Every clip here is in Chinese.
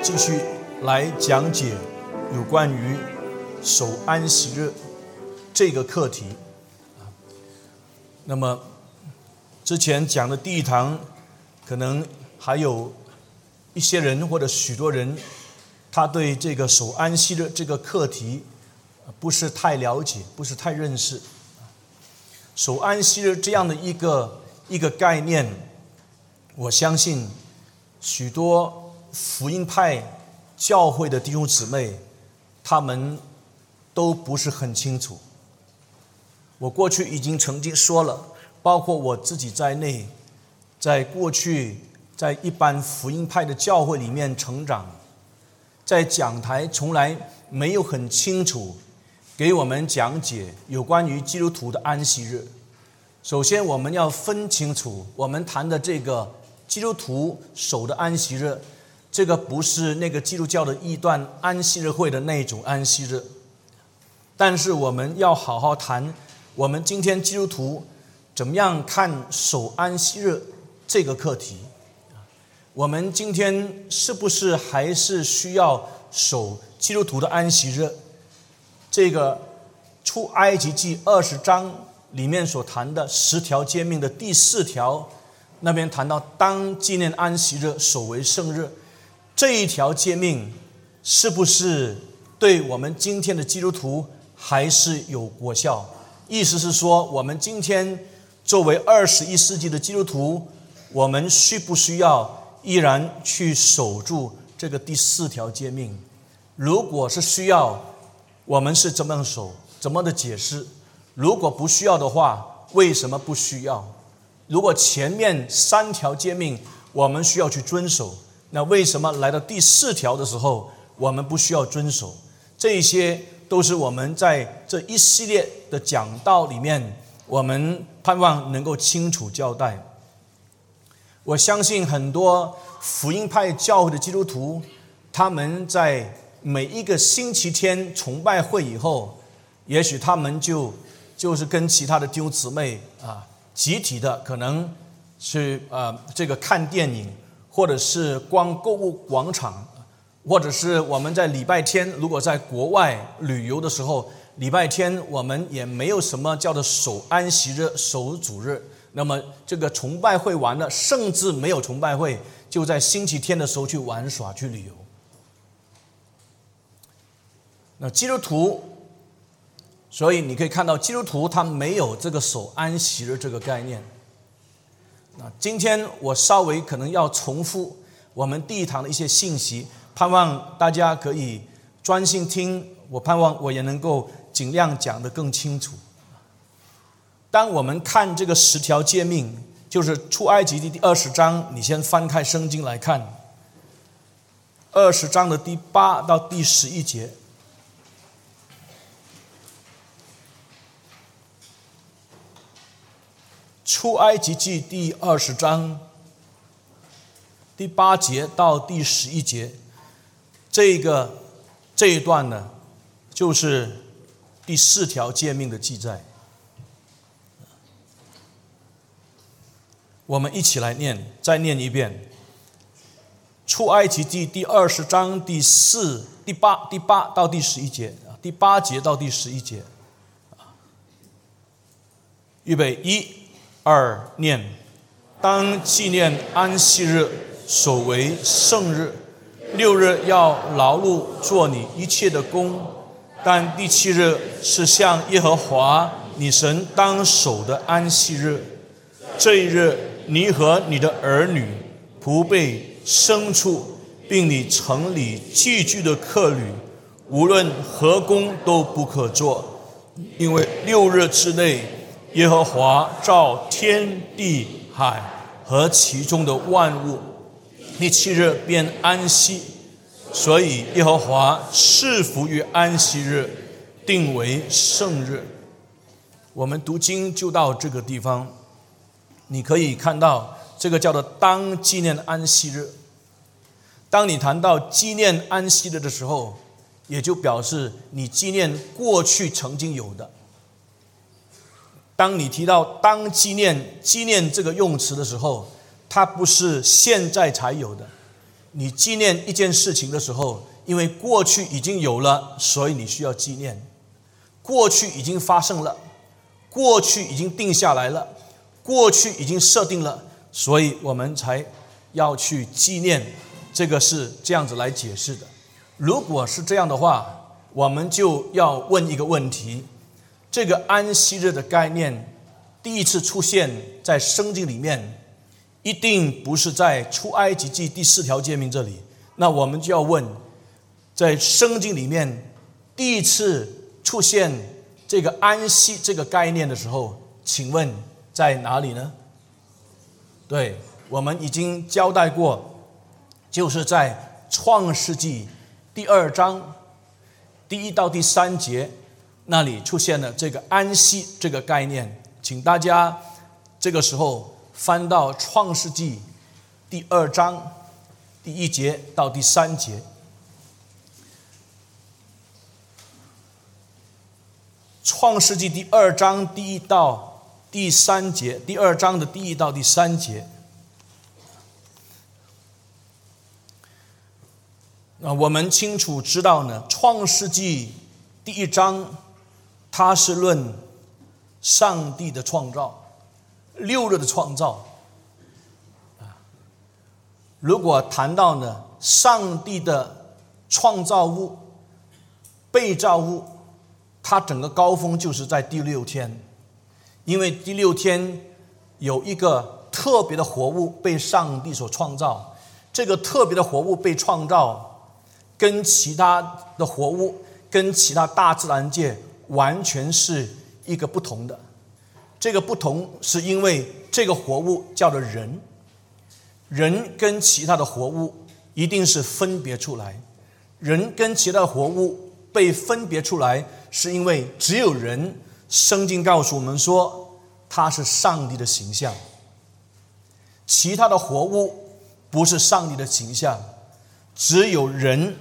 继续来讲解有关于守安息日这个课题。那么之前讲的第一堂，可能还有一些人或者许多人，他对这个守安息日这个课题不是太了解，不是太认识。守安息日这样的一个一个概念，我相信许多福音派教会的弟兄姊妹，他们都不是很清楚。我过去已经曾经说了，包括我自己在内，在过去在一般福音派的教会里面成长，在讲台从来没有很清楚给我们讲解有关于基督徒的安息日。首先，我们要分清楚，我们谈的这个基督徒守的安息日，这个不是那个基督教的异端安息日会的那种安息日，但是我们要好好谈。我们今天基督徒怎么样看守安息日这个课题？我们今天是不是还是需要守基督徒的安息日？这个出埃及记二十章里面所谈的十条诫命的第四条，那边谈到当纪念安息日，守为圣日，这一条诫命是不是对我们今天的基督徒还是有果效？意思是说，我们今天作为二十一世纪的基督徒，我们需不需要依然去守住这个第四条诫命？如果是需要，我们是怎么样守？怎么的解释？如果不需要的话，为什么不需要？如果前面三条诫命我们需要去遵守，那为什么来到第四条的时候我们不需要遵守？这些。都是我们在这一系列的讲道里面，我们盼望能够清楚交代。我相信很多福音派教会的基督徒，他们在每一个星期天崇拜会以后，也许他们就就是跟其他的弟兄姊妹啊，集体的可能是呃这个看电影，或者是逛购物广场。或者是我们在礼拜天，如果在国外旅游的时候，礼拜天我们也没有什么叫做守安息日、守主日。那么这个崇拜会完了，甚至没有崇拜会，就在星期天的时候去玩耍、去旅游。那基督徒，所以你可以看到基督徒他没有这个守安息日这个概念。那今天我稍微可能要重复我们第一堂的一些信息。盼望大家可以专心听，我盼望我也能够尽量讲得更清楚。当我们看这个十条诫命，就是出埃及的第二十章，你先翻开圣经来看，二十章的第八到第十一节，出埃及记第二十章第八节到第十一节。这个这一段呢，就是第四条诫命的记载。我们一起来念，再念一遍。出埃及记第二十章第四、第八、第八到第十一节，第八节到第十一节。预备，一、二，念。当纪念安息日，守为圣日。六日要劳碌做你一切的工，但第七日是向耶和华你神当守的安息日。这一日，你和你的儿女、仆婢、牲畜，并你城里寄居的客旅，无论何工都不可做，因为六日之内，耶和华造天地海和其中的万物。第七日便安息，所以耶和华赐福于安息日，定为圣日。我们读经就到这个地方，你可以看到这个叫做当纪念安息日。当你谈到纪念安息日的时候，也就表示你纪念过去曾经有的。当你提到当纪念纪念这个用词的时候，它不是现在才有的，你纪念一件事情的时候，因为过去已经有了，所以你需要纪念。过去已经发生了，过去已经定下来了，过去已经设定了，所以我们才要去纪念。这个是这样子来解释的。如果是这样的话，我们就要问一个问题：这个安息日的概念第一次出现在圣经里面，一定不是在出埃及记第四条诫命这里。那我们就要问，在圣经里面第一次出现这个安息这个概念的时候，请问在哪里呢？对我们已经交代过。就是在创世纪第二章第一到第三节那里出现了这个安息这个概念，请大家这个时候翻到创世纪第二章第一节到第三节。创世纪第二章第一到第三节，第二章的第一到第三节。那我们清楚知道呢，《创世纪》第一章，它是论上帝的创造，六日的创造。啊，如果谈到呢，上帝的创造物、被造物，它整个高峰就是在第六天，因为第六天有一个特别的活物被上帝所创造，这个特别的活物被创造。跟其他的活物，跟其他大自然界完全是一个不同的。这个不同是因为这个活物叫做人，人跟其他的活物一定是分别出来。人跟其他的活物被分别出来，是因为只有人。圣经告诉我们说，他是上帝的形象。其他的活物不是上帝的形象，只有人。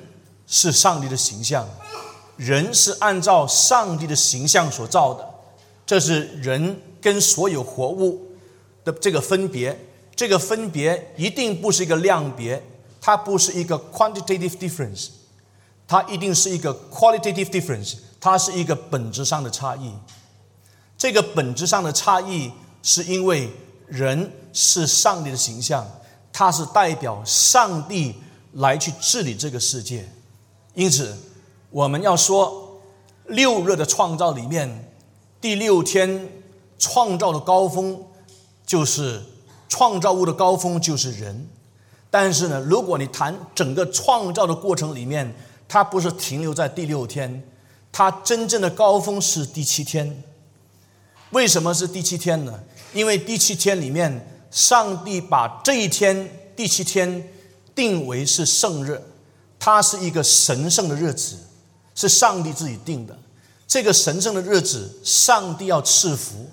是上帝的形象，人是按照上帝的形象所造的，这是人跟所有活物的这个分别。这个分别一定不是一个量别，它不是一个 quantitative difference，它一定是一个 qualitative difference，它是一个本质上的差异。这个本质上的差异是因为人是上帝的形象，它是代表上帝来去治理这个世界。因此，我们要说六日的创造里面，第六天创造的高峰就是创造物的高峰就是人。但是呢，如果你谈整个创造的过程里面，它不是停留在第六天，它真正的高峰是第七天。为什么是第七天呢？因为第七天里面，上帝把这一天第七天定为是圣日。它是一个神圣的日子，是上帝自己定的。这个神圣的日子，上帝要赐福。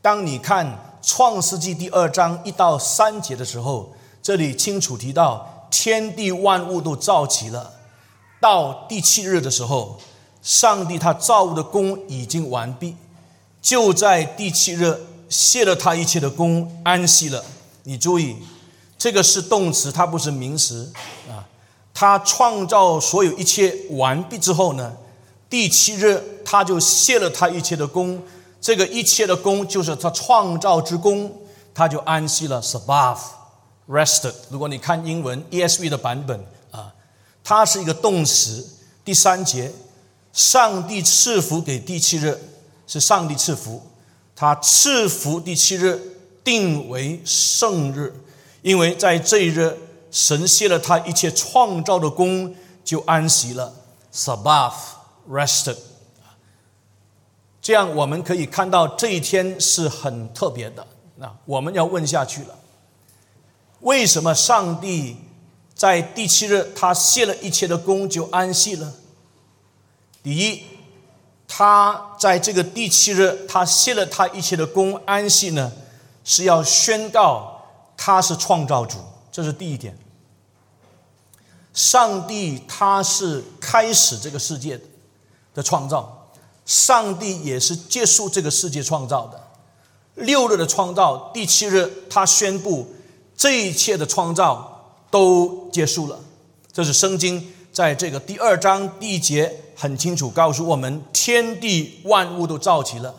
当你看创世纪第二章一到三节的时候，这里清楚提到天地万物都造齐了。到第七日的时候，上帝他造物的功已经完毕，就在第七日谢了他一切的功，安息了。你注意，这个是动词，它不是名词啊。他创造所有一切完毕之后呢，第七日他就卸了他一切的功，这个一切的功就是他创造之功，他就安息了。Sabbath，rested。如果你看英文 ESV 的版本啊，它是一个动词。第三节，上帝赐福给第七日，是上帝赐福，他赐福第七日定为圣日，因为在这一日。神谢了他一切创造的功，就安息了。Sabbath rested。这样我们可以看到这一天是很特别的。那我们要问下去了：为什么上帝在第七日他谢了一切的功就安息了？第一，他在这个第七日他谢了他一切的功安息呢，是要宣告他是创造主，这是第一点。上帝他是开始这个世界的创造，上帝也是结束这个世界创造的。六日的创造，第七日他宣布这一切的创造都结束了。这是圣经在这个第二章第一节很清楚告诉我们：天地万物都造齐了。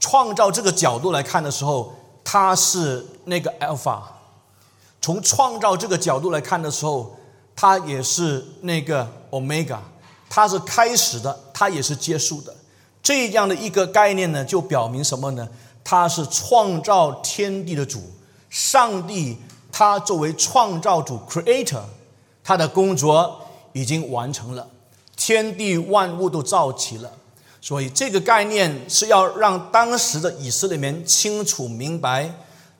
创造这个角度来看的时候，他是那个 alpha；从创造这个角度来看的时候，它也是那个 omega。它是开始的，它也是结束的。这样的一个概念呢，就表明什么呢？他是创造天地的主，上帝，他作为创造主 （creator），他的工作已经完成了，天地万物都造齐了。所以这个概念是要让当时的以色列人清楚明白，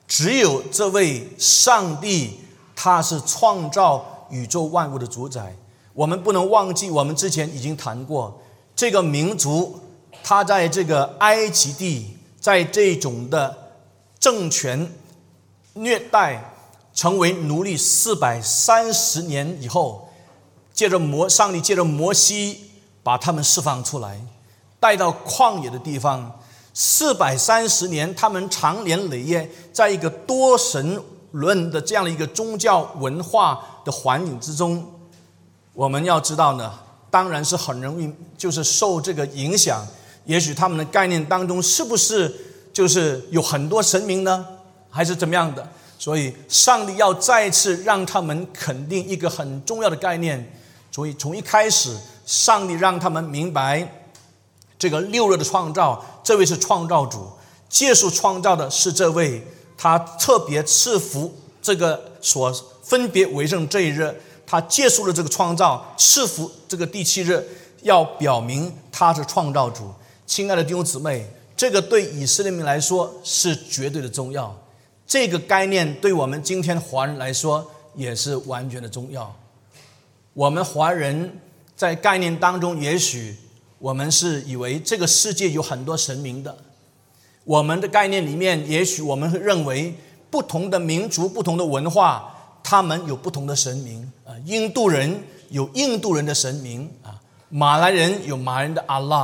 只有这位上帝，他是创造宇宙万物的主宰。我们不能忘记，我们之前已经谈过，这个民族，他在这个埃及地，在这种的政权虐待，成为奴隶四百三十年以后，借着摩上帝借着摩西把他们释放出来。带到旷野的地方，四百三十年，他们长年累月在一个多神论的这样的一个宗教文化的环境之中。我们要知道呢，当然是很容易就是受这个影响。也许他们的概念当中是不是就是有很多神明呢？还是怎么样的？所以上帝要再次让他们肯定一个很重要的概念。所以从一开始，上帝让他们明白。这个六日的创造，这位是创造主，借束创造的是这位，他特别赐福这个所分别为圣这一日，他结束了这个创造，赐福这个第七日，要表明他是创造主。亲爱的弟兄姊妹，这个对以色列民来说是绝对的重要，这个概念对我们今天华人来说也是完全的重要。我们华人在概念当中，也许。我们是以为这个世界有很多神明的，我们的概念里面，也许我们会认为不同的民族、不同的文化，他们有不同的神明啊。印度人有印度人的神明啊，马来人有马来人的阿拉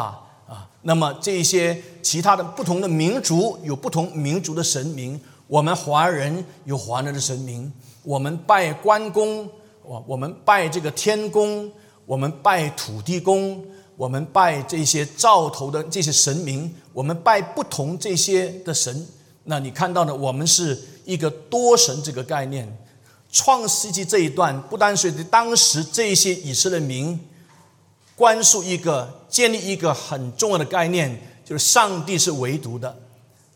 啊。那么这些其他的不同的民族有不同民族的神明，我们华人有华人的神明，我们拜关公，我我们拜这个天公，我们拜土地公。我们拜这些灶头的这些神明，我们拜不同这些的神。那你看到的，我们是一个多神这个概念。创世纪这一段，不单是对当时这些以色列民关注一个建立一个很重要的概念，就是上帝是唯独的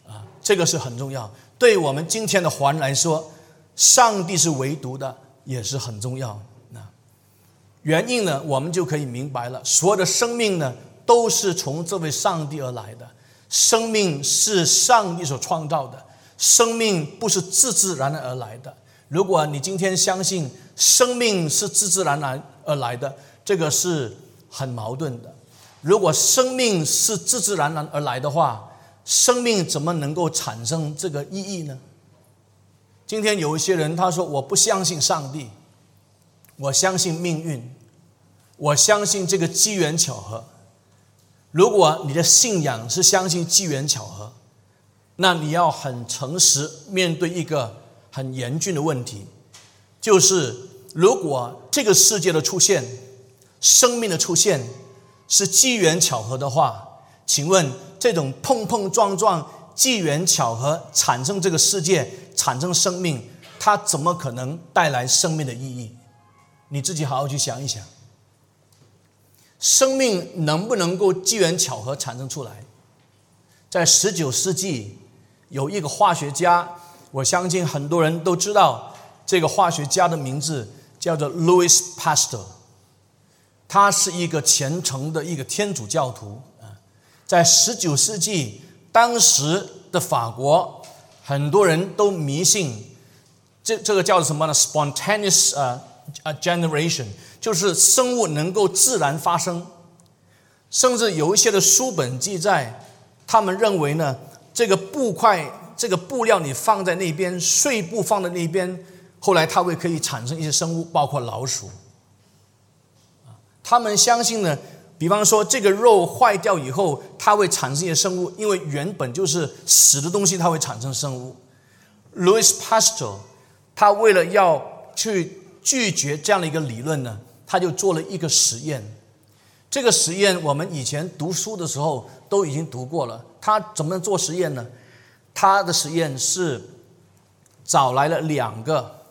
啊，这个是很重要。对我们今天的华人来说，上帝是唯独的，也是很重要。那原因呢，我们就可以明白了。所有的生命呢，都是从这位上帝而来的。生命是上帝所创造的，生命不是自自然然而来的。如果你今天相信生命是自自然然而来的，这个是很矛盾的。如果生命是自自然然而来的话，生命怎么能够产生这个意义呢？今天有一些人他说：“我不相信上帝，我相信命运。”我相信这个机缘巧合。如果你的信仰是相信机缘巧合，那你要很诚实面对一个很严峻的问题，就是如果这个世界的出现、生命的出现是机缘巧合的话，请问这种碰碰撞撞、机缘巧合产生这个世界、产生生命，它怎么可能带来生命的意义？你自己好好去想一想。生命能不能够机缘巧合产生出来？在十九世纪，有一个化学家，我相信很多人都知道这个化学家的名字叫做 Louis Pasteur。他是一个虔诚的一个天主教徒啊。在十九世纪，当时的法国很多人都迷信这这个叫做什么呢？Spontaneous 啊啊 generation。就是生物能够自然发生，甚至有一些的书本记载，他们认为呢，这个布块、这个布料你放在那边，碎布放在那边，后来它会可以产生一些生物，包括老鼠。他们相信呢，比方说这个肉坏掉以后，它会产生一些生物，因为原本就是死的东西，它会产生生物。Louis Pasteur，他为了要去。拒绝这样的一个理论呢，他就做了一个实验。这个实验我们以前读书的时候都已经读过了。他怎么做实验呢？他的实验是找来了两个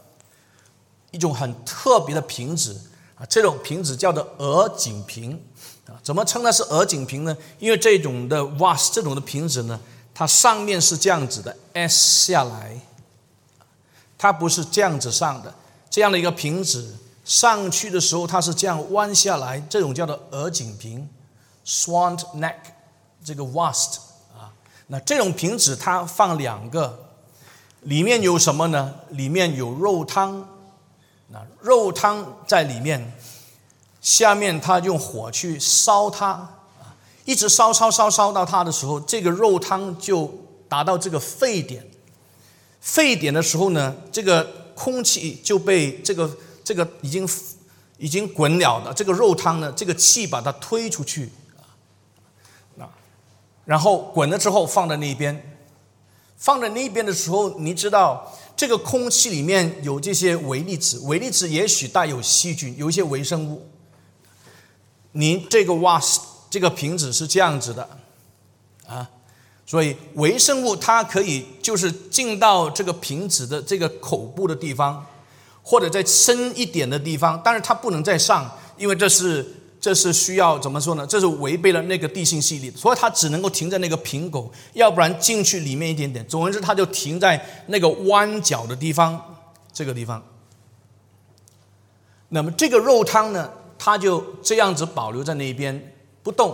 一种很特别的瓶子啊，这种瓶子叫做鹅颈瓶啊。怎么称它是鹅颈瓶呢？因为这种的 vas 这种的瓶子呢，它上面是这样子的 S 下来，它不是这样子上的。这样的一个瓶子上去的时候，它是这样弯下来，这种叫做鹅颈瓶 （swan neck） 这个 vast。那这种瓶子它放两个，里面有什么呢？里面有肉汤，那肉汤在里面，下面他用火去烧它，一直烧烧烧烧到它的时候，这个肉汤就达到这个沸点，沸点的时候呢，这个空气就被这个这个已经已经滚了的这个肉汤呢，这个气把它推出去。然后滚了之后放在那边，放在那边的时候，你知道这个空气里面有这些微粒子，微粒子也许带有细菌，有一些微生物。你这个瓦斯这个瓶子是这样子的，啊，所以微生物它可以就是进到这个瓶子的这个口部的地方，或者在深一点的地方，但是它不能再上，因为这是。这是需要怎么说呢？这是违背了那个地心吸力，所以它只能够停在那个瓶口，要不然进去里面一点点。总而言之，它就停在那个弯角的地方，这个地方。那么这个肉汤呢，它就这样子保留在那边不动。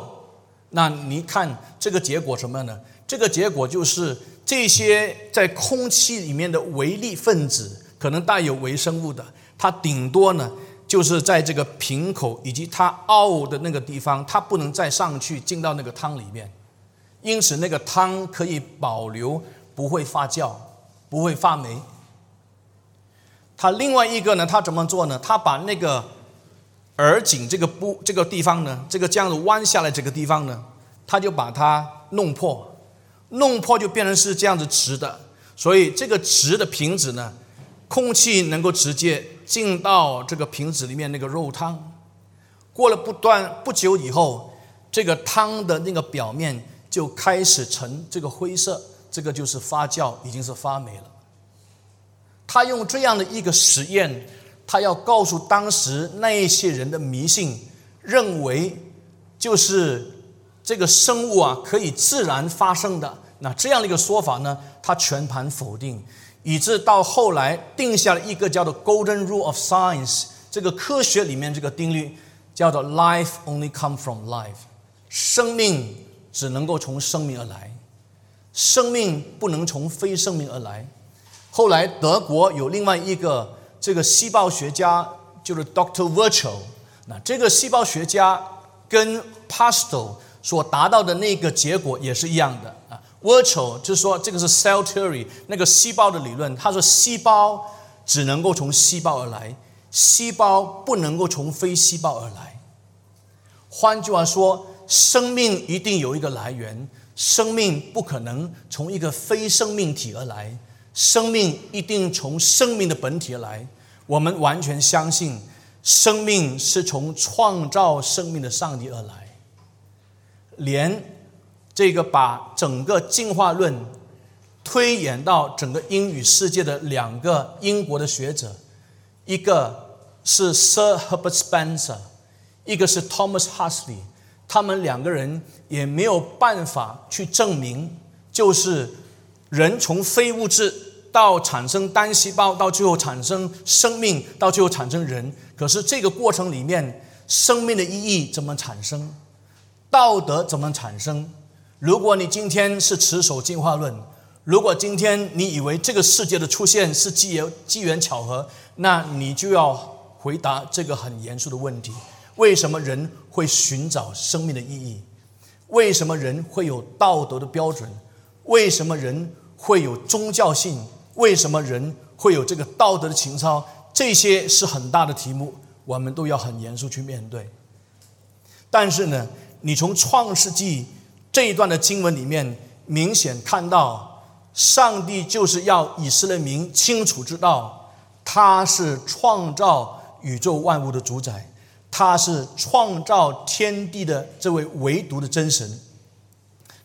那你看这个结果什么呢？这个结果就是这些在空气里面的微粒分子，可能带有微生物的，它顶多呢。就是在这个瓶口以及它凹的那个地方，它不能再上去进到那个汤里面，因此那个汤可以保留，不会发酵，不会发霉。它另外一个呢，它怎么做呢？它把那个耳颈这个部这个地方呢，这个这样子弯下来这个地方呢，它就把它弄破，弄破就变成是这样子直的，所以这个直的瓶子呢，空气能够直接。进到这个瓶子里面那个肉汤，过了不断不久以后，这个汤的那个表面就开始呈这个灰色，这个就是发酵，已经是发霉了。他用这样的一个实验，他要告诉当时那一些人的迷信，认为就是这个生物啊可以自然发生的，那这样的一个说法呢，他全盘否定。以致到后来定下了一个叫做 Golden Rule of Science，这个科学里面这个定律叫做 Life only come from life，生命只能够从生命而来，生命不能从非生命而来。后来德国有另外一个这个细胞学家，就是 Doctor Virchow，那这个细胞学家跟 Pasteur 所达到的那个结果也是一样的。Virtual 就是说，这个是 cell theory 那个细胞的理论。他说，细胞只能够从细胞而来，细胞不能够从非细胞而来。换句话说，生命一定有一个来源，生命不可能从一个非生命体而来，生命一定从生命的本体而来。我们完全相信，生命是从创造生命的上帝而来，连。这个把整个进化论推演到整个英语世界的两个英国的学者，一个是 Sir Herbert Spencer，一个是 Thomas Huxley，他们两个人也没有办法去证明，就是人从非物质到产生单细胞，到最后产生生命，到最后产生人。可是这个过程里面，生命的意义怎么产生？道德怎么产生？如果你今天是持守进化论，如果今天你以为这个世界的出现是机缘机缘巧合，那你就要回答这个很严肃的问题：为什么人会寻找生命的意义？为什么人会有道德的标准？为什么人会有宗教性？为什么人会有这个道德的情操？这些是很大的题目，我们都要很严肃去面对。但是呢，你从创世纪。这一段的经文里面，明显看到，上帝就是要以色列民清楚知道，他是创造宇宙万物的主宰，他是创造天地的这位唯独的真神。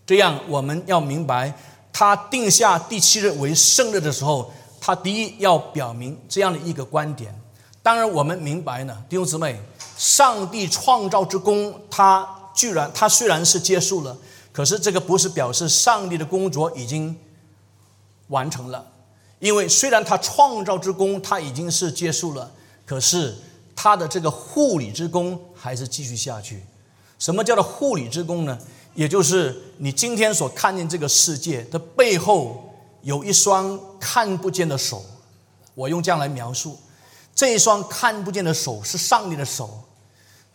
这样，我们要明白，他定下第七日为圣日的时候，他第一要表明这样的一个观点。当然，我们明白呢，弟兄姊妹，上帝创造之功，他居然他虽然是结束了，可是这个不是表示上帝的工作已经完成了。因为虽然他创造之功他已经是结束了，可是他的这个护理之功还是继续下去。什么叫做护理之功呢？也就是你今天所看见这个世界的背后有一双看不见的手，我用这样来描述。这一双看不见的手是上帝的手，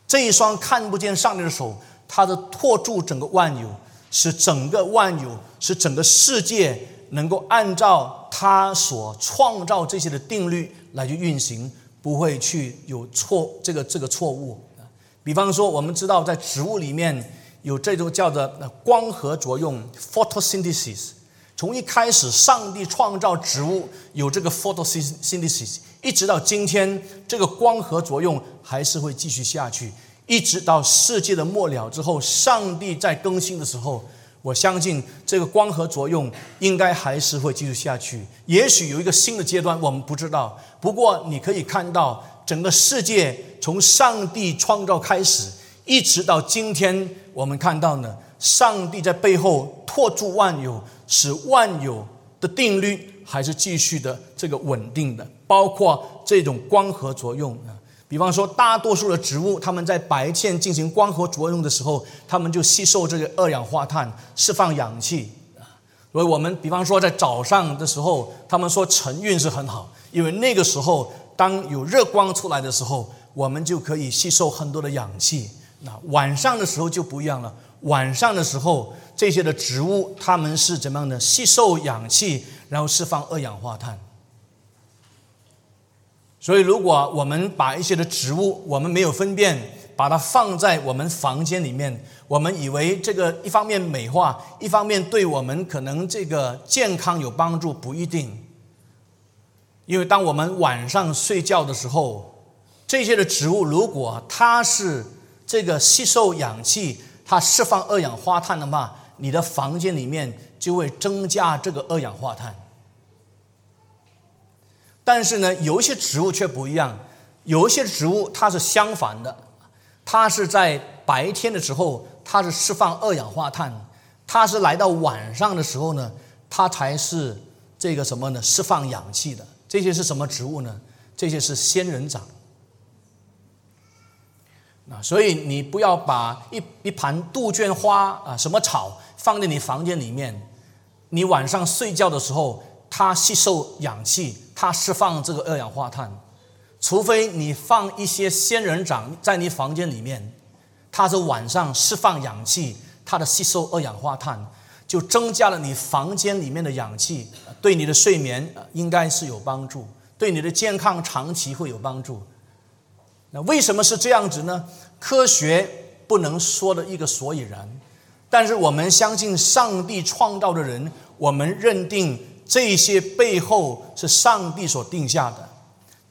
这一双看不见上帝的手，它的托住整个万有，使整个万有，使整个世界能够按照他所创造这些的定律来去运行，不会去有错这个这个错误。比方说，我们知道在植物里面有这种叫做光合作用 （photosynthesis）。从一开始，上帝创造植物有这个 photosynthesis。一直到今天，这个光合作用还是会继续下去，一直到世界的末了之后，上帝在更新的时候，我相信这个光合作用应该还是会继续下去。也许有一个新的阶段，我们不知道。不过你可以看到，整个世界从上帝创造开始，一直到今天，我们看到呢，上帝在背后托住万有，使万有的定律。还是继续的这个稳定的，包括这种光合作用啊。比方说，大多数的植物，它们在白天进行光合作用的时候，它们就吸收这个二氧化碳，释放氧气啊。所以我们比方说在早上的时候，他们说晨运是很好，因为那个时候当有热光出来的时候，我们就可以吸收很多的氧气。那晚上的时候就不一样了，晚上的时候这些的植物，它们是怎么样的？吸收氧气。然后释放二氧化碳。所以，如果我们把一些的植物，我们没有分辨，把它放在我们房间里面，我们以为这个一方面美化，一方面对我们可能这个健康有帮助，不一定。因为当我们晚上睡觉的时候，这些的植物如果它是这个吸收氧气，它释放二氧化碳的话，你的房间里面就会增加这个二氧化碳。但是呢，有一些植物却不一样，有一些植物它是相反的，它是在白天的时候它是释放二氧化碳，它是来到晚上的时候呢，它才是这个什么呢？释放氧气的。这些是什么植物呢？这些是仙人掌。啊，所以你不要把一一盘杜鹃花啊，什么草放在你房间里面，你晚上睡觉的时候，它吸收氧气。它释放这个二氧化碳，除非你放一些仙人掌在你房间里面，它是晚上释放氧气，它的吸收二氧化碳就增加了你房间里面的氧气，对你的睡眠应该是有帮助，对你的健康长期会有帮助。那为什么是这样子呢？科学不能说的一个所以然，但是我们相信上帝创造的人，我们认定。这些背后是上帝所定下的，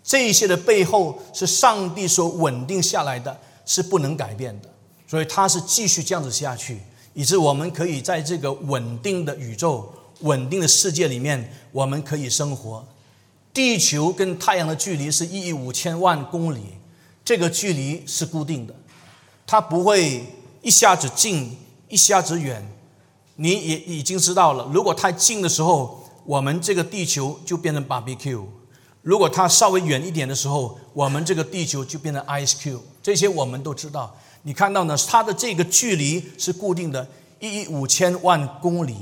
这些的背后是上帝所稳定下来的，是不能改变的。所以它是继续这样子下去，以致我们可以在这个稳定的宇宙、稳定的世界里面，我们可以生活。地球跟太阳的距离是一亿五千万公里，这个距离是固定的，它不会一下子近，一下子远。你也已经知道了，如果太近的时候。我们这个地球就变成 barbecue，如果它稍微远一点的时候，我们这个地球就变成 ice cube。这些我们都知道。你看到呢？它的这个距离是固定的，一亿五千万公里。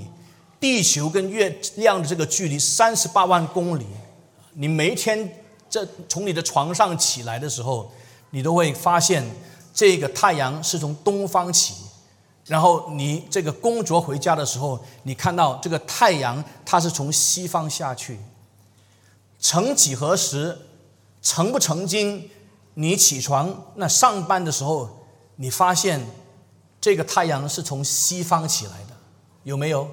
地球跟月亮的这个距离三十八万公里。你每一天这从你的床上起来的时候，你都会发现这个太阳是从东方起。然后你这个工作回家的时候，你看到这个太阳，它是从西方下去。曾几何时，曾不曾经，你起床那上班的时候，你发现这个太阳是从西方起来的，有没有？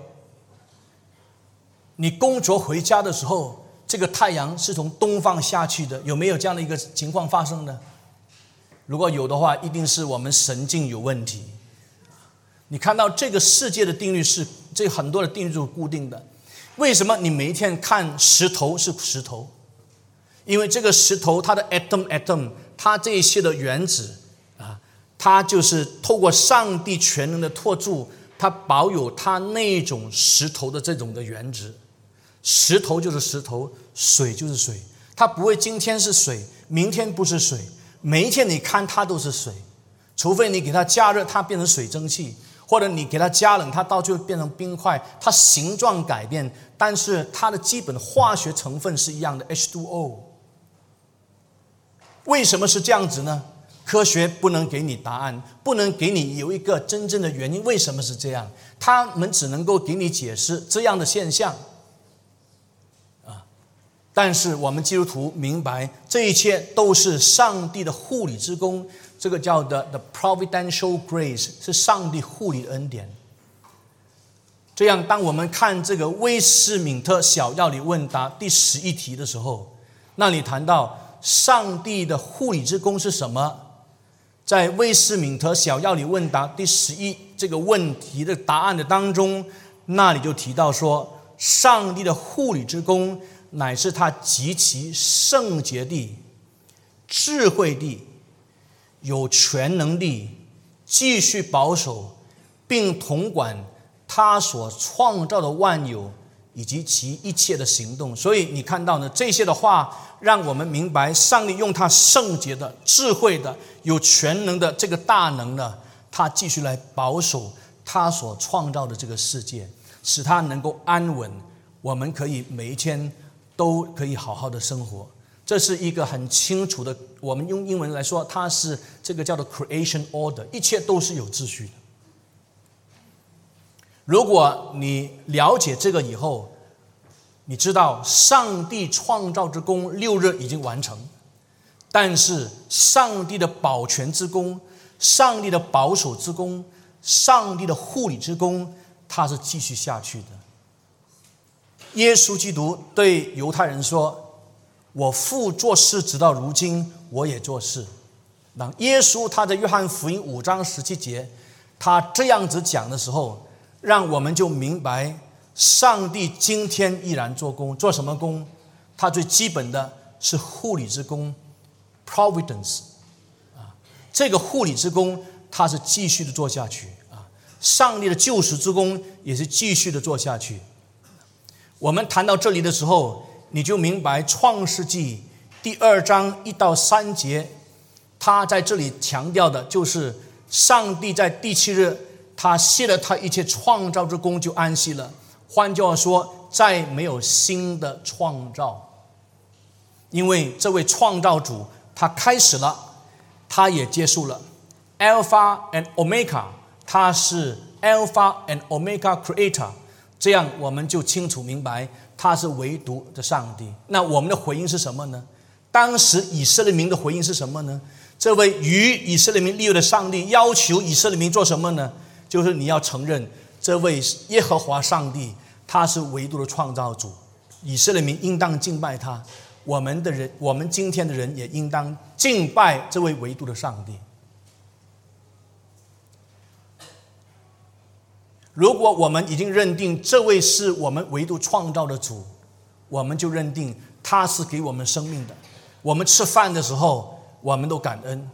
你工作回家的时候，这个太阳是从东方下去的，有没有这样的一个情况发生呢？如果有的话，一定是我们神经有问题。你看到这个世界的定律是，这很多的定律是固定的。为什么你每一天看石头是石头？因为这个石头它的 atom atom，它这一些的原子啊，它就是透过上帝全能的托住，它保有它那种石头的这种的原子。石头就是石头，水就是水，它不会今天是水，明天不是水。每一天你看它都是水，除非你给它加热，它变成水蒸气；或者你给它加冷，它到最后变成冰块。它形状改变，但是它的基本化学成分是一样的 H2O。为什么是这样子呢？科学不能给你答案，不能给你有一个真正的原因。为什么是这样？他们只能够给你解释这样的现象。但是我们基督徒明白，这一切都是上帝的护理之功，这个叫的 the providential grace，是上帝护理的恩典。这样，当我们看这个威斯敏特小要理问答第十一题的时候，那里谈到上帝的护理之功是什么？在威斯敏特小要理问答第十一这个问题的答案的当中，那里就提到说，上帝的护理之功。乃是他极其圣洁地、智慧地、有全能力，继续保守并统管他所创造的万有以及其一切的行动。所以你看到呢，这些的话让我们明白，上帝用他圣洁的、智慧的、有全能的这个大能呢，他继续来保守他所创造的这个世界，使他能够安稳。我们可以每一天。都可以好好的生活，这是一个很清楚的。我们用英文来说，它是这个叫做 creation order，一切都是有秩序的。如果你了解这个以后，你知道上帝创造之功六日已经完成，但是上帝的保全之功、上帝的保守之功、上帝的护理之功，它是继续下去的。耶稣基督对犹太人说：“我父做事，直到如今，我也做事。”当耶稣他在约翰福音五章十七节，他这样子讲的时候，让我们就明白，上帝今天依然做工，做什么工？他最基本的是护理之功，providence 啊，这个护理之功，他是继续的做下去啊。上帝的救赎之功也是继续的做下去。我们谈到这里的时候，你就明白《创世纪》第二章一到三节，他在这里强调的就是上帝在第七日，他卸了他一切创造之功，就安息了。换句话说，再没有新的创造，因为这位创造主他开始了，他也结束了。Alpha and Omega，他是 Alpha and Omega Creator。这样我们就清楚明白，他是唯独的上帝。那我们的回应是什么呢？当时以色列民的回应是什么呢？这位与以色列民立约的上帝要求以色列民做什么呢？就是你要承认这位耶和华上帝，他是唯独的创造主。以色列民应当敬拜他。我们的人，我们今天的人也应当敬拜这位唯独的上帝。如果我们已经认定这位是我们唯独创造的主，我们就认定他是给我们生命的。我们吃饭的时候，我们都感恩。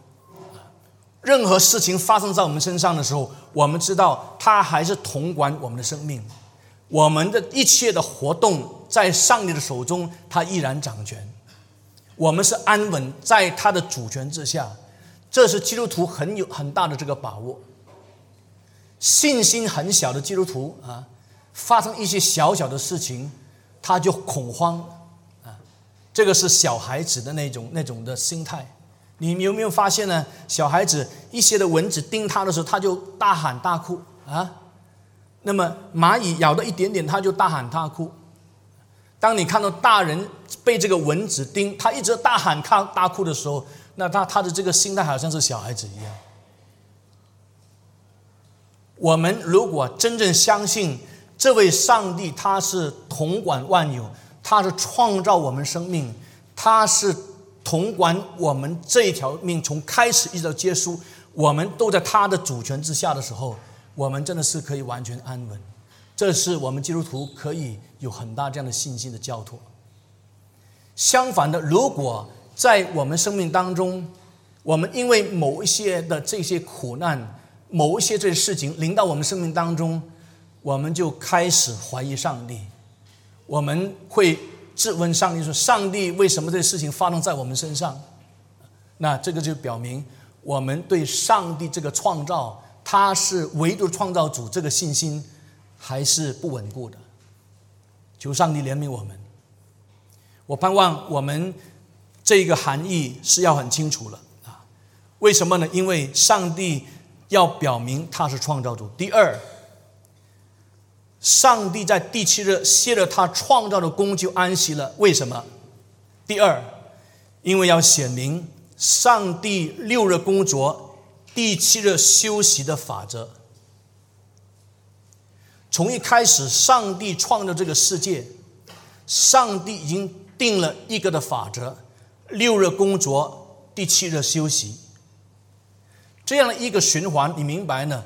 任何事情发生在我们身上的时候，我们知道他还是统管我们的生命。我们的一切的活动在上帝的手中，他依然掌权。我们是安稳在他的主权之下，这是基督徒很有很大的这个把握。信心很小的基督徒啊，发生一些小小的事情，他就恐慌啊，这个是小孩子的那种那种的心态。你有没有发现呢？小孩子一些的蚊子叮他的时候，他就大喊大哭啊。那么蚂蚁咬到一点点，他就大喊大哭。当你看到大人被这个蚊子叮，他一直大喊大大哭的时候，那他他的这个心态好像是小孩子一样。我们如果真正相信这位上帝，他是统管万有，他是创造我们生命，他是统管我们这一条命，从开始一直到结束，我们都在他的主权之下的时候，我们真的是可以完全安稳。这是我们基督徒可以有很大这样的信心的交托。相反的，如果在我们生命当中，我们因为某一些的这些苦难，某一些这些事情临到我们生命当中，我们就开始怀疑上帝，我们会质问上帝说：“上帝为什么这些事情发生在我们身上？”那这个就表明我们对上帝这个创造，他是唯独创造主这个信心。还是不稳固的，求上帝怜悯我们。我盼望我们这个含义是要很清楚了啊？为什么呢？因为上帝要表明他是创造主。第二，上帝在第七日歇了他创造的功就安息了。为什么？第二，因为要显明上帝六日工作，第七日休息的法则。从一开始，上帝创造这个世界，上帝已经定了一个的法则：六日工作，第七日休息。这样的一个循环，你明白呢？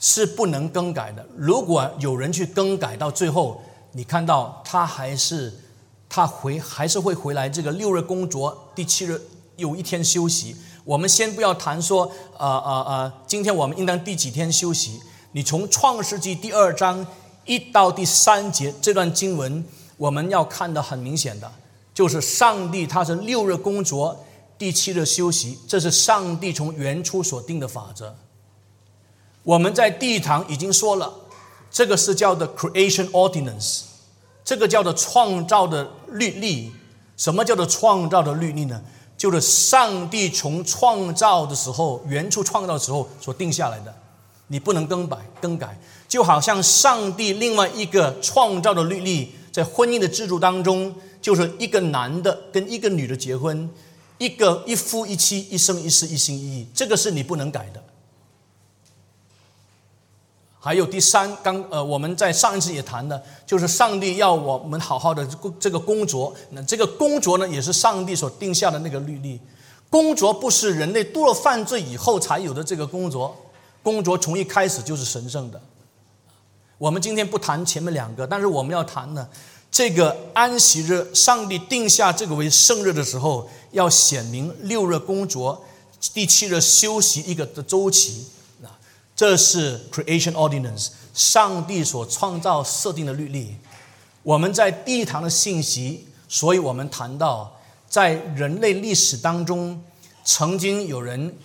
是不能更改的。如果有人去更改，到最后，你看到他还是他回还是会回来。这个六日工作，第七日有一天休息。我们先不要谈说，呃呃呃，今天我们应当第几天休息？你从创世纪第二章一到第三节这段经文，我们要看的很明显的，就是上帝他是六日工作，第七日休息，这是上帝从原初所定的法则。我们在第一堂已经说了，这个是叫做 creation ordinance，这个叫做创造的律例。什么叫做创造的律例呢？就是上帝从创造的时候，原初创造的时候所定下来的。你不能更改，更改，就好像上帝另外一个创造的律例，在婚姻的制度当中，就是一个男的跟一个女的结婚，一个一夫一妻，一生一世，一心一意，这个是你不能改的。还有第三，刚呃，我们在上一次也谈的，就是上帝要我们好好的这个工作，那这个工作呢，也是上帝所定下的那个律例。工作不是人类堕落犯罪以后才有的这个工作。工作从一开始就是神圣的。我们今天不谈前面两个，但是我们要谈呢，这个安息日，上帝定下这个为圣日的时候，要显明六日工作，第七日休息一个的周期。啊，这是 creation ordinance，上帝所创造设定的律例。我们在第一堂的信息，所以我们谈到，在人类历史当中，曾经有人。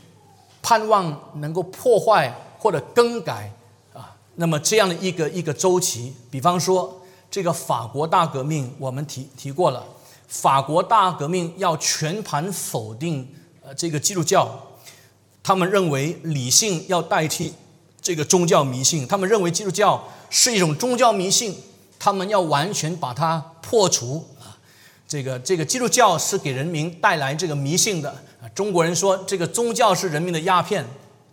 盼望能够破坏或者更改啊，那么这样的一个一个周期，比方说这个法国大革命，我们提提过了，法国大革命要全盘否定呃这个基督教，他们认为理性要代替这个宗教迷信，他们认为基督教是一种宗教迷信，他们要完全把它破除啊，这个这个基督教是给人民带来这个迷信的啊。中国人说这个宗教是人民的鸦片，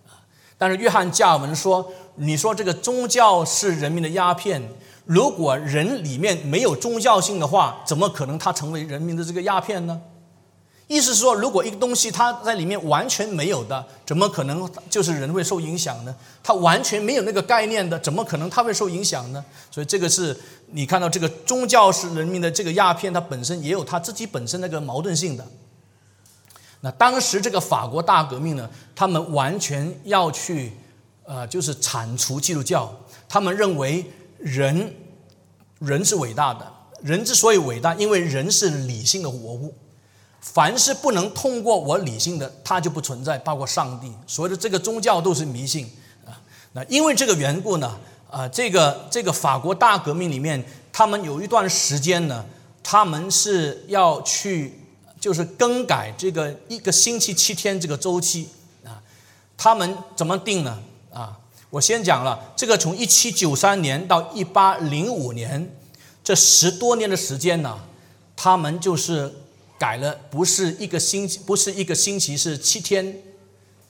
啊，但是约翰加尔文说，你说这个宗教是人民的鸦片，如果人里面没有宗教性的话，怎么可能它成为人民的这个鸦片呢？意思是说，如果一个东西它在里面完全没有的，怎么可能就是人会受影响呢？它完全没有那个概念的，怎么可能它会受影响呢？所以这个是你看到这个宗教是人民的这个鸦片，它本身也有它自己本身那个矛盾性的。那当时这个法国大革命呢，他们完全要去，呃，就是铲除基督教。他们认为人，人是伟大的。人之所以伟大，因为人是理性的活物。凡是不能通过我理性的，它就不存在，包括上帝。所谓的这个宗教都是迷信啊。那因为这个缘故呢，啊，这个这个法国大革命里面，他们有一段时间呢，他们是要去。就是更改这个一个星期七天这个周期啊，他们怎么定呢？啊，我先讲了，这个从一七九三年到一八零五年这十多年的时间呢，他们就是改了，不是一个星期，不是一个星期是七天，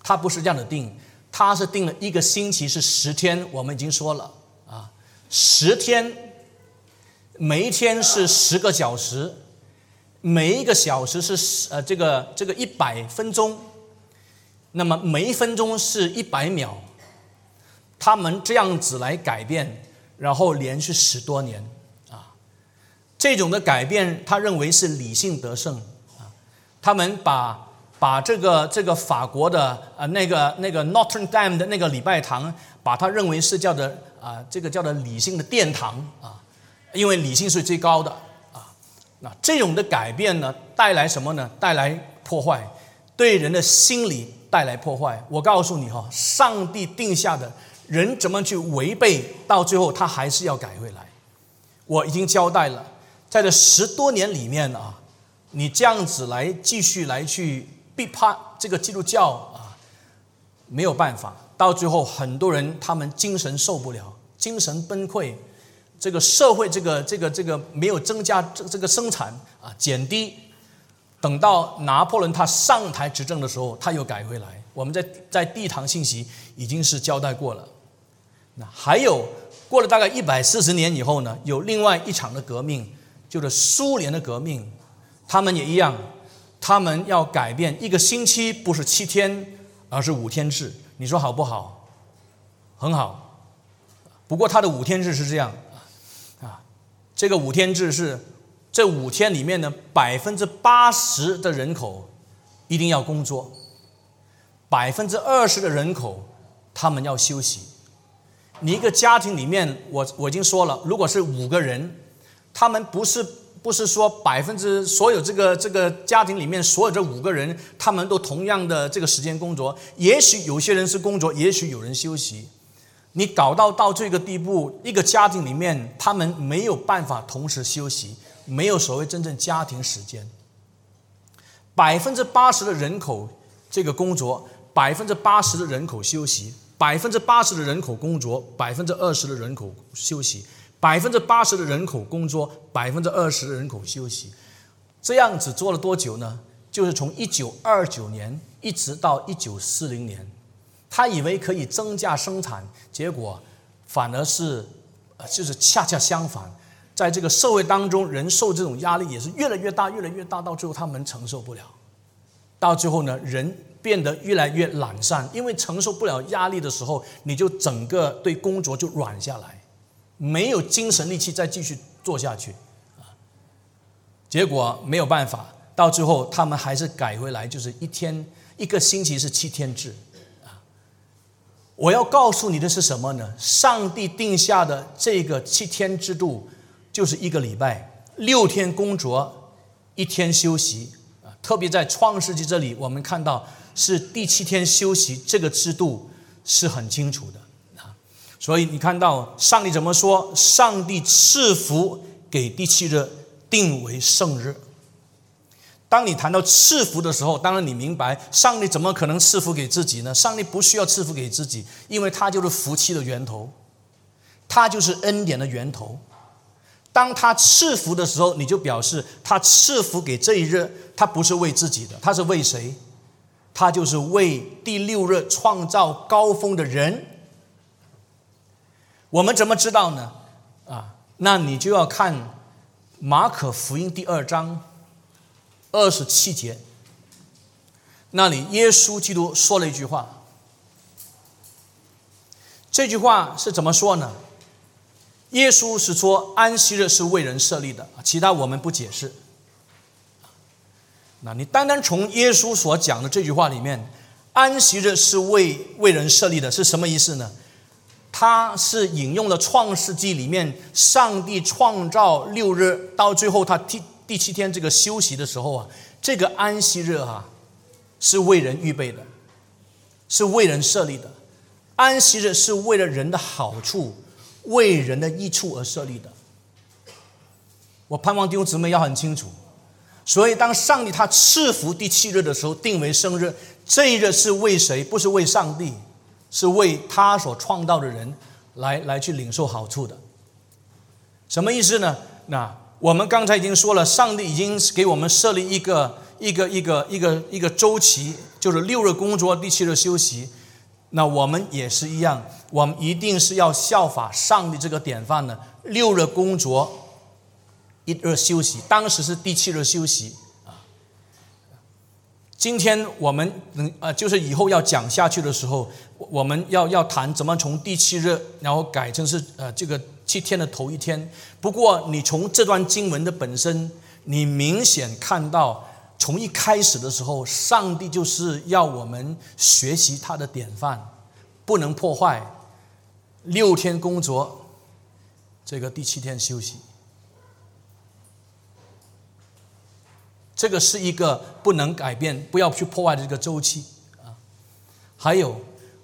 他不是这样的定，他是定了一个星期是十天，我们已经说了啊，十天。每一天是十个小时，每一个小时是十呃这个这个一百分钟，那么每一分钟是一百秒。他们这样子来改变，然后连续十多年啊，这种的改变，他认为是理性得胜啊。他们把把这个这个法国的呃那个那个 Notre Dame 的那个礼拜堂，把它认为是叫的啊这个叫做理性的殿堂啊，因为理性是最高的啊。那这种的改变呢，带来什么呢？带来破坏，对人的心理带来破坏。我告诉你哈，上帝定下的。人怎么去违背，到最后他还是要改回来。我已经交代了，在这十多年里面啊，你这样子来继续来去逼迫这个基督教啊，没有办法。到最后，很多人他们精神受不了，精神崩溃。这个社会，这个这个这个没有增加这这个生产啊，减低。等到拿破仑他上台执政的时候，他又改回来。我们在在第一堂信息已经是交代过了。还有过了大概一百四十年以后呢，有另外一场的革命，就是苏联的革命，他们也一样，他们要改变一个星期不是七天，而是五天制。你说好不好？很好。不过他的五天制是这样啊，这个五天制是这五天里面呢，百分之八十的人口一定要工作，百分之二十的人口他们要休息。你一个家庭里面，我我已经说了，如果是五个人，他们不是不是说百分之所有这个这个家庭里面所有这五个人，他们都同样的这个时间工作，也许有些人是工作，也许有人休息。你搞到到这个地步，一个家庭里面他们没有办法同时休息，没有所谓真正家庭时间。百分之八十的人口这个工作，百分之八十的人口休息。百分之八十的人口工作，百分之二十的人口休息；百分之八十的人口工作，百分之二十的人口休息。这样子做了多久呢？就是从一九二九年一直到一九四零年，他以为可以增加生产，结果反而是，就是恰恰相反，在这个社会当中，人受这种压力也是越来越大，越来越大，到最后他们承受不了，到最后呢，人。变得越来越懒散，因为承受不了压力的时候，你就整个对工作就软下来，没有精神力气再继续做下去，啊，结果没有办法，到最后他们还是改回来，就是一天一个星期是七天制，啊，我要告诉你的是什么呢？上帝定下的这个七天制度，就是一个礼拜六天工作，一天休息，啊，特别在创世纪这里，我们看到。是第七天休息，这个制度是很清楚的啊。所以你看到上帝怎么说？上帝赐福给第七日定为圣日。当你谈到赐福的时候，当然你明白，上帝怎么可能赐福给自己呢？上帝不需要赐福给自己，因为他就是福气的源头，他就是恩典的源头。当他赐福的时候，你就表示他赐福给这一日，他不是为自己的，他是为谁？他就是为第六日创造高峰的人。我们怎么知道呢？啊，那你就要看马可福音第二章二十七节，那里耶稣基督说了一句话。这句话是怎么说呢？耶稣是说安息日是为人设立的，其他我们不解释。那你单单从耶稣所讲的这句话里面，安息日是为为人设立的，是什么意思呢？他是引用了创世纪里面上帝创造六日，到最后他第第七天这个休息的时候啊，这个安息日哈是为人预备的，是为人设立的。安息日是为了人的好处，为人的益处而设立的。我盼望弟兄姊妹要很清楚。所以，当上帝他赐福第七日的时候，定为生日。这一日是为谁？不是为上帝，是为他所创造的人来来去领受好处的。什么意思呢？那我们刚才已经说了，上帝已经给我们设立一个一个一个一个一个周期，就是六日工作，第七日休息。那我们也是一样，我们一定是要效法上帝这个典范呢。六日工作，一日休息，当时是第七日休息啊。今天我们能呃，就是以后要讲下去的时候，我们要要谈怎么从第七日，然后改成是呃这个七天的头一天。不过你从这段经文的本身，你明显看到，从一开始的时候，上帝就是要我们学习他的典范，不能破坏。六天工作，这个第七天休息。这个是一个不能改变、不要去破坏的这个周期啊。还有，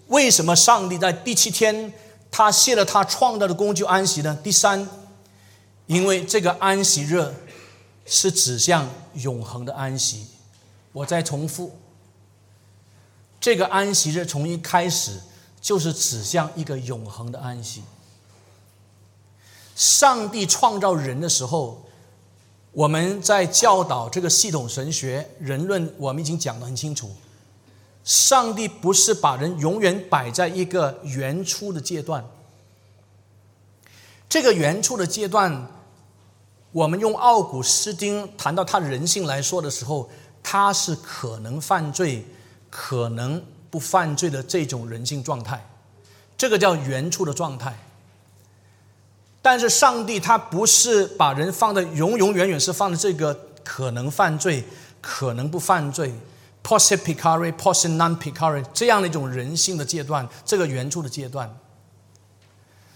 为什么上帝在第七天他卸了他创造的工具安息呢？第三，因为这个安息日是指向永恒的安息。我再重复，这个安息日从一开始就是指向一个永恒的安息。上帝创造人的时候。我们在教导这个系统神学人论，我们已经讲得很清楚。上帝不是把人永远摆在一个原初的阶段。这个原初的阶段，我们用奥古斯丁谈到他人性来说的时候，他是可能犯罪、可能不犯罪的这种人性状态，这个叫原初的状态。但是上帝他不是把人放在永永远远是放在这个可能犯罪、可能不犯罪 （posse picare, posse non picare） 这样的一种人性的阶段，这个原初的阶段。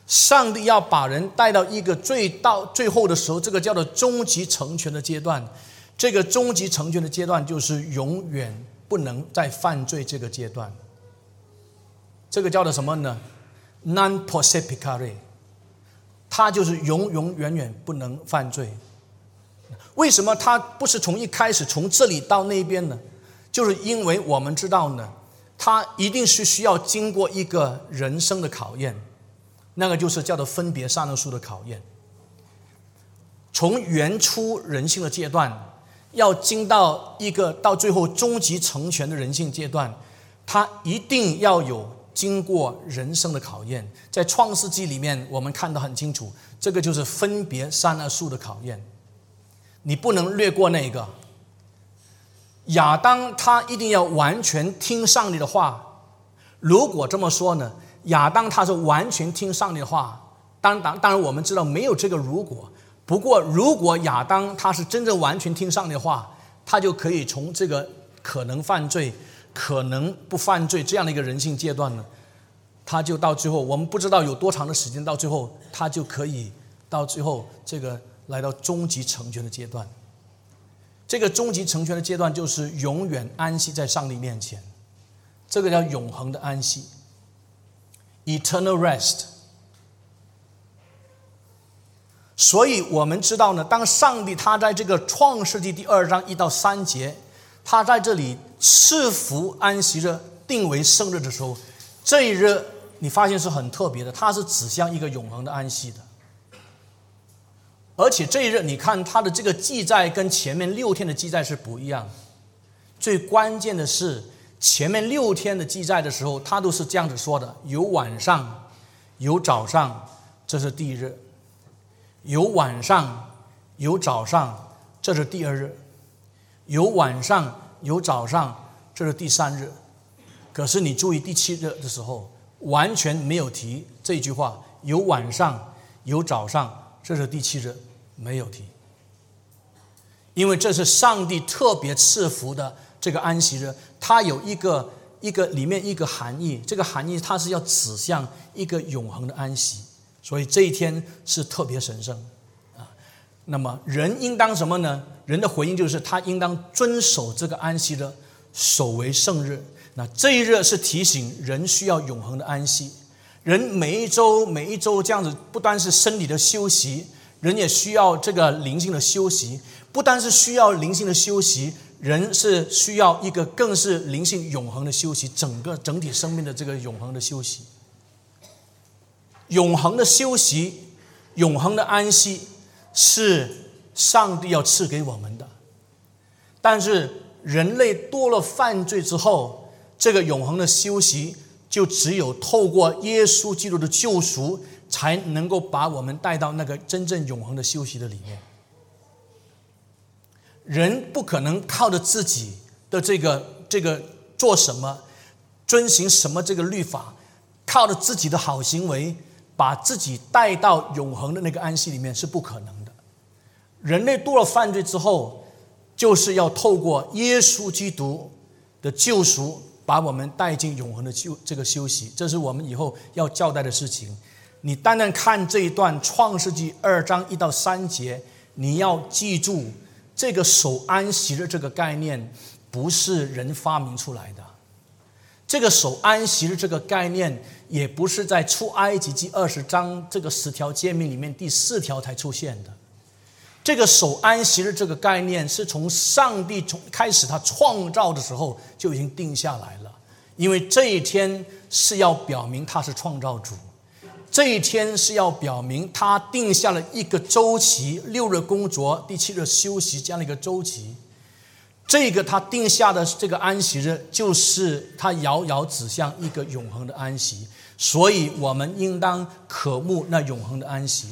上帝要把人带到一个最到最后的时候，这个叫做终极成全的阶段。这个终极成全的阶段就是永远不能再犯罪这个阶段。这个叫做什么呢？non posse picare。他就是永永远远不能犯罪。为什么他不是从一开始从这里到那边呢？就是因为我们知道呢，他一定是需要经过一个人生的考验，那个就是叫做分别善恶树的考验。从原初人性的阶段，要经到一个到最后终极成全的人性阶段，他一定要有。经过人生的考验，在创世纪里面，我们看得很清楚，这个就是分别善恶树的考验。你不能略过那个。亚当他一定要完全听上帝的话。如果这么说呢，亚当他是完全听上帝的话。当当当然，我们知道没有这个如果。不过，如果亚当他是真正完全听上帝的话，他就可以从这个可能犯罪。可能不犯罪这样的一个人性阶段呢，他就到最后，我们不知道有多长的时间，到最后他就可以到最后这个来到终极成全的阶段。这个终极成全的阶段就是永远安息在上帝面前，这个叫永恒的安息，eternal rest。所以我们知道呢，当上帝他在这个创世纪第二章一到三节。他在这里赐福安息日定为圣日的时候，这一日你发现是很特别的，它是指向一个永恒的安息的。而且这一日，你看它的这个记载跟前面六天的记载是不一样的。最关键的是，前面六天的记载的时候，它都是这样子说的：有晚上，有早上，这是第一日；有晚上，有早上，这是第二日。有晚上，有早上，这是第三日。可是你注意第七日的时候，完全没有提这句话。有晚上，有早上，这是第七日，没有提。因为这是上帝特别赐福的这个安息日，它有一个一个里面一个含义。这个含义它是要指向一个永恒的安息，所以这一天是特别神圣。那么人应当什么呢？人的回应就是，他应当遵守这个安息的，守为圣日。那这一日是提醒人需要永恒的安息。人每一周每一周这样子，不单是身体的休息，人也需要这个灵性的休息。不单是需要灵性的休息，人是需要一个更是灵性永恒的休息，整个整体生命的这个永恒的休息。永恒的休息，永恒的安息是。上帝要赐给我们的，但是人类多了犯罪之后，这个永恒的休息就只有透过耶稣基督的救赎，才能够把我们带到那个真正永恒的休息的里面。人不可能靠着自己的这个这个做什么，遵循什么这个律法，靠着自己的好行为，把自己带到永恒的那个安息里面是不可能。人类堕了犯罪之后，就是要透过耶稣基督的救赎，把我们带进永恒的休这个休息。这是我们以后要交代的事情。你单单看这一段创世纪二章一到三节，你要记住。这个守安息的这个概念不是人发明出来的，这个守安息的这个概念也不是在出埃及记二十章这个十条诫命里面第四条才出现的。这个守安息日这个概念是从上帝从开始他创造的时候就已经定下来了，因为这一天是要表明他是创造主。这一天是要表明他定下了一个周期，六日工作，第七日休息这样的一个周期。这个他定下的这个安息日，就是他遥遥指向一个永恒的安息。所以我们应当渴慕那永恒的安息。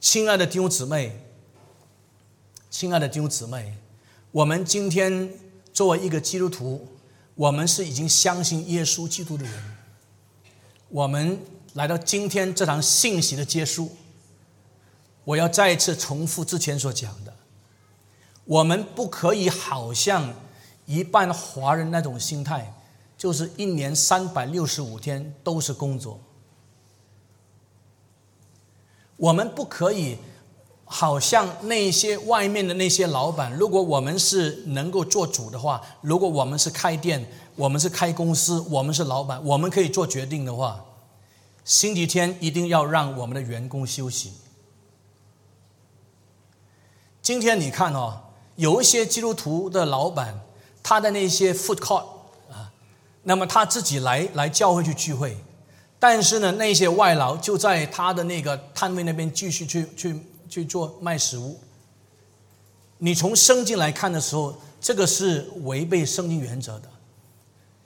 亲爱的弟兄姊妹，亲爱的弟兄姊妹，我们今天作为一个基督徒，我们是已经相信耶稣基督的人，我们。来到今天这堂信息的结束，我要再一次重复之前所讲的：我们不可以好像一半华人那种心态，就是一年三百六十五天都是工作。我们不可以好像那些外面的那些老板，如果我们是能够做主的话，如果我们是开店，我们是开公司，我们是老板，我们可以做决定的话。星期天一定要让我们的员工休息。今天你看哦，有一些基督徒的老板，他的那些 food court 啊，那么他自己来来教会去聚会，但是呢，那些外劳就在他的那个摊位那边继续去去去做卖食物。你从圣经来看的时候，这个是违背圣经原则的，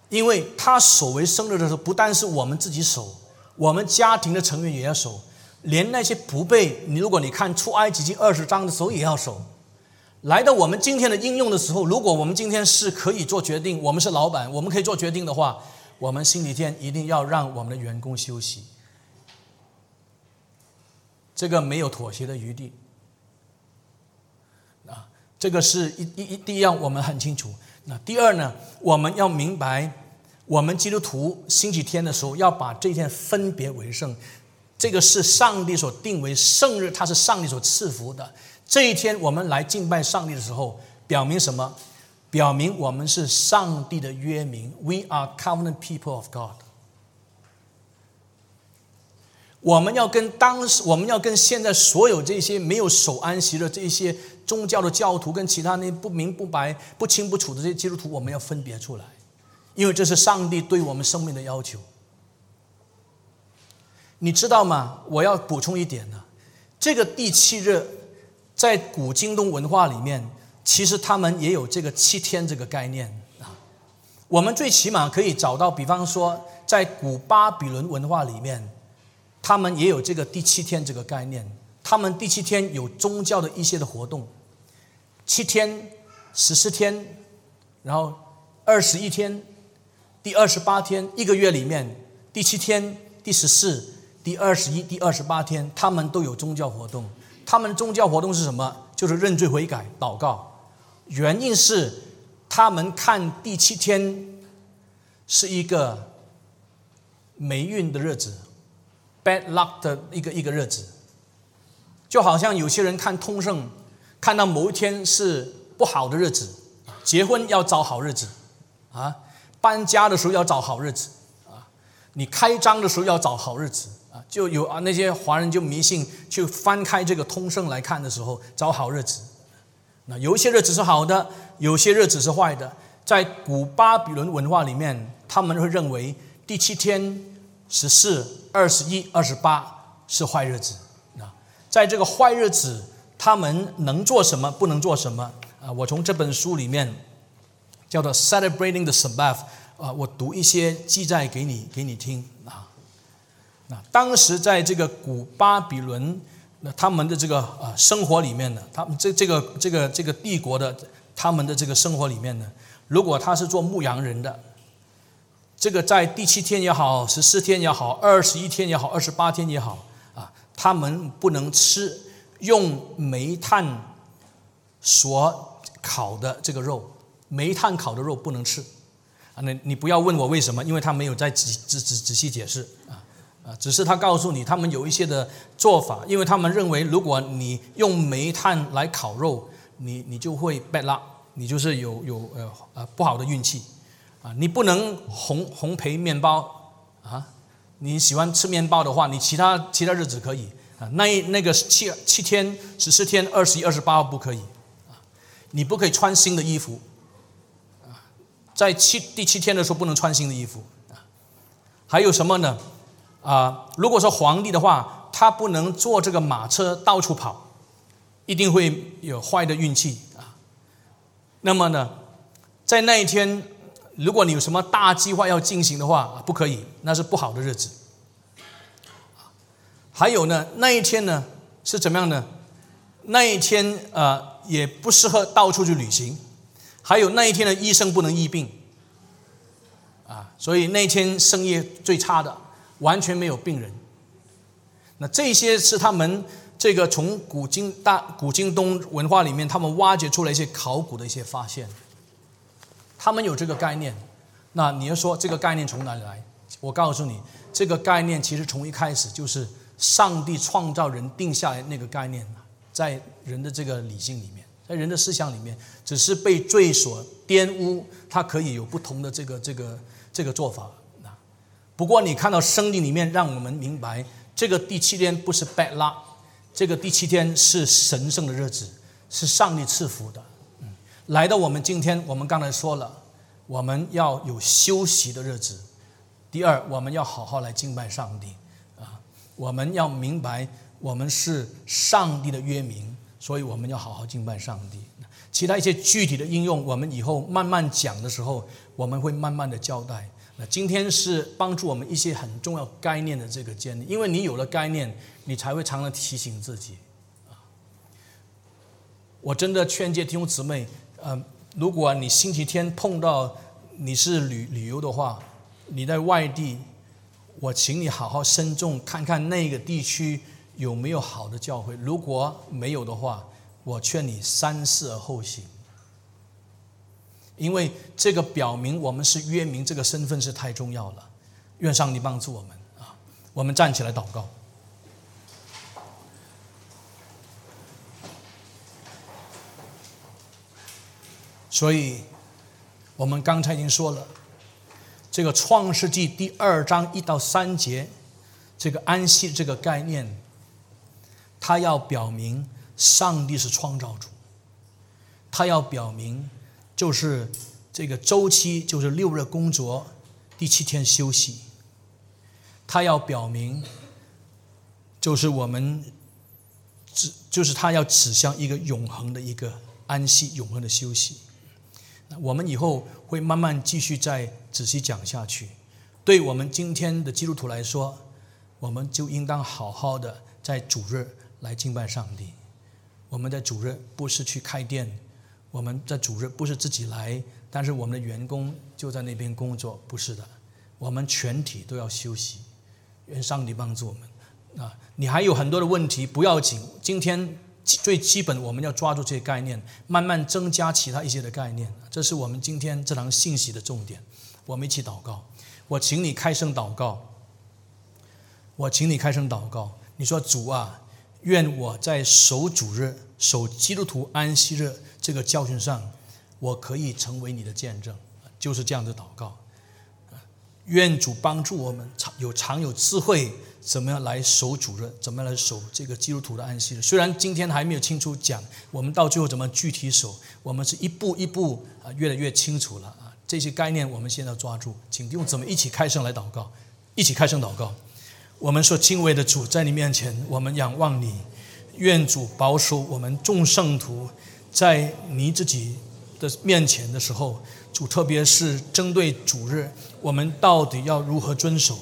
因为他守为生日的时候，不但是我们自己守。我们家庭的成员也要守，连那些不被你，如果你看出埃及记二十章的时候也要守。来到我们今天的应用的时候，如果我们今天是可以做决定，我们是老板，我们可以做决定的话，我们星期天一定要让我们的员工休息，这个没有妥协的余地。啊，这个是一一一第一样我们很清楚。那第二呢，我们要明白。我们基督徒星期天的时候要把这一天分别为圣，这个是上帝所定为圣日，它是上帝所赐福的。这一天我们来敬拜上帝的时候，表明什么？表明我们是上帝的约民，We are covenant people of God。我们要跟当时，我们要跟现在所有这些没有守安息的这些宗教的教徒，跟其他那不明不白、不清不楚的这些基督徒，我们要分别出来。因为这是上帝对我们生命的要求，你知道吗？我要补充一点呢，这个第七日，在古京东文化里面，其实他们也有这个七天这个概念啊。我们最起码可以找到，比方说，在古巴比伦文化里面，他们也有这个第七天这个概念。他们第七天有宗教的一些的活动，七天、十四天，然后二十一天。第二十八天，一个月里面，第七天、第十四、第二十一、第二十八天，他们都有宗教活动。他们宗教活动是什么？就是认罪悔改、祷告。原因是他们看第七天是一个霉运的日子，bad luck 的一个一个日子。就好像有些人看通胜，看到某一天是不好的日子，结婚要找好日子，啊。搬家的时候要找好日子啊，你开张的时候要找好日子啊，就有啊那些华人就迷信，去翻开这个通胜来看的时候找好日子。那有一些日子是好的，有些日子是坏的。在古巴比伦文化里面，他们会认为第七天、十四、二十一、二十八是坏日子啊。在这个坏日子，他们能做什么，不能做什么啊？我从这本书里面。叫做 Celebrating the Sabbath 啊，我读一些记载给你给你听啊。那当时在这个古巴比伦，那他们的这个啊生活里面呢，他们这这个这个这个帝国的他们的这个生活里面呢，如果他是做牧羊人的，这个在第七天也好，十四天也好，二十一天也好，二十八天也好啊，他们不能吃用煤炭所烤的这个肉，煤炭烤的肉不能吃啊。那你不要问我为什么，因为他没有在仔仔仔仔细解释啊啊，只是他告诉你，他们有一些的做法，因为他们认为，如果你用煤炭来烤肉，你你就会 bad luck，你就是有有呃呃不好的运气。啊，你不能红红培面包啊！你喜欢吃面包的话，你其他其他日子可以啊。那那个七七天、十四天、二十一、二十八号不可以啊。你不可以穿新的衣服啊，在七第七天的时候不能穿新的衣服啊。还有什么呢？啊，如果说皇帝的话，他不能坐这个马车到处跑，一定会有坏的运气啊。那么呢，在那一天。如果你有什么大计划要进行的话，不可以，那是不好的日子。还有呢，那一天呢是怎么样呢？那一天呃也不适合到处去旅行。还有那一天的医生不能医病，啊，所以那一天生意最差的，完全没有病人。那这些是他们这个从古今大古今东文化里面，他们挖掘出来一些考古的一些发现。他们有这个概念，那你要说这个概念从哪里来？我告诉你，这个概念其实从一开始就是上帝创造人定下来那个概念，在人的这个理性里面，在人的思想里面，只是被罪所玷污，它可以有不同的这个这个这个做法。那不过你看到圣经里面，让我们明白，这个第七天不是 bad luck，这个第七天是神圣的日子，是上帝赐福的。来到我们今天，我们刚才说了，我们要有休息的日子。第二，我们要好好来敬拜上帝啊！我们要明白，我们是上帝的约民，所以我们要好好敬拜上帝。其他一些具体的应用，我们以后慢慢讲的时候，我们会慢慢的交代。那今天是帮助我们一些很重要概念的这个建立，因为你有了概念，你才会常常提醒自己啊！我真的劝诫弟兄姊妹。呃，如果你星期天碰到你是旅旅游的话，你在外地，我请你好好慎重看看那个地区有没有好的教会。如果没有的话，我劝你三思而后行，因为这个表明我们是约明这个身份是太重要了。愿上帝帮助我们啊！我们站起来祷告。所以，我们刚才已经说了，这个创世纪第二章一到三节，这个安息这个概念，它要表明上帝是创造主，它要表明就是这个周期就是六日工作，第七天休息，它要表明就是我们指就是它要指向一个永恒的一个安息，永恒的休息。我们以后会慢慢继续再仔细讲下去。对我们今天的基督徒来说，我们就应当好好的在主日来敬拜上帝。我们在主日不是去开店，我们在主日不是自己来，但是我们的员工就在那边工作，不是的。我们全体都要休息。愿上帝帮助我们。啊，你还有很多的问题不要紧，今天。最基本，我们要抓住这些概念，慢慢增加其他一些的概念。这是我们今天这堂信息的重点。我们一起祷告。我请你开声祷告。我请你开声祷告。你说：“主啊，愿我在守主日、守基督徒安息日这个教训上，我可以成为你的见证。”就是这样的祷告。愿主帮助我们常有常有智慧。怎么样来守主日？怎么样来守这个基督徒的安息日？虽然今天还没有清楚讲，我们到最后怎么具体守，我们是一步一步啊，越来越清楚了啊。这些概念我们现在抓住，请弟兄姊妹一起开声来祷告，一起开声祷告。我们说敬畏的主，在你面前，我们仰望你，愿主保守我们众圣徒，在你自己的面前的时候，主特别是针对主日，我们到底要如何遵守？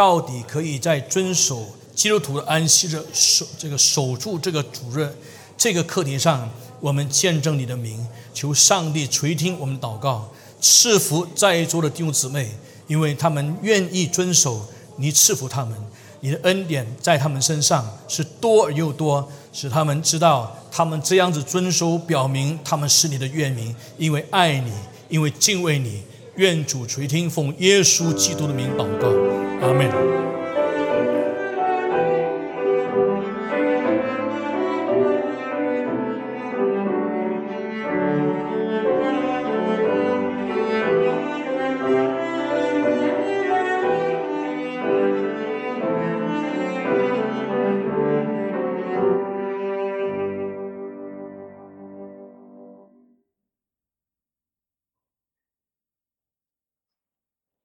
到底可以在遵守基督徒的安息日守这个守住这个主任这个课题上，我们见证你的名，求上帝垂听我们祷告，赐福在座的弟兄姊妹，因为他们愿意遵守你赐福他们，你的恩典在他们身上是多而又多，使他们知道他们这样子遵守，表明他们是你的愿民，因为爱你，因为敬畏你。愿主垂听，奉耶稣基督的名祷告，阿门。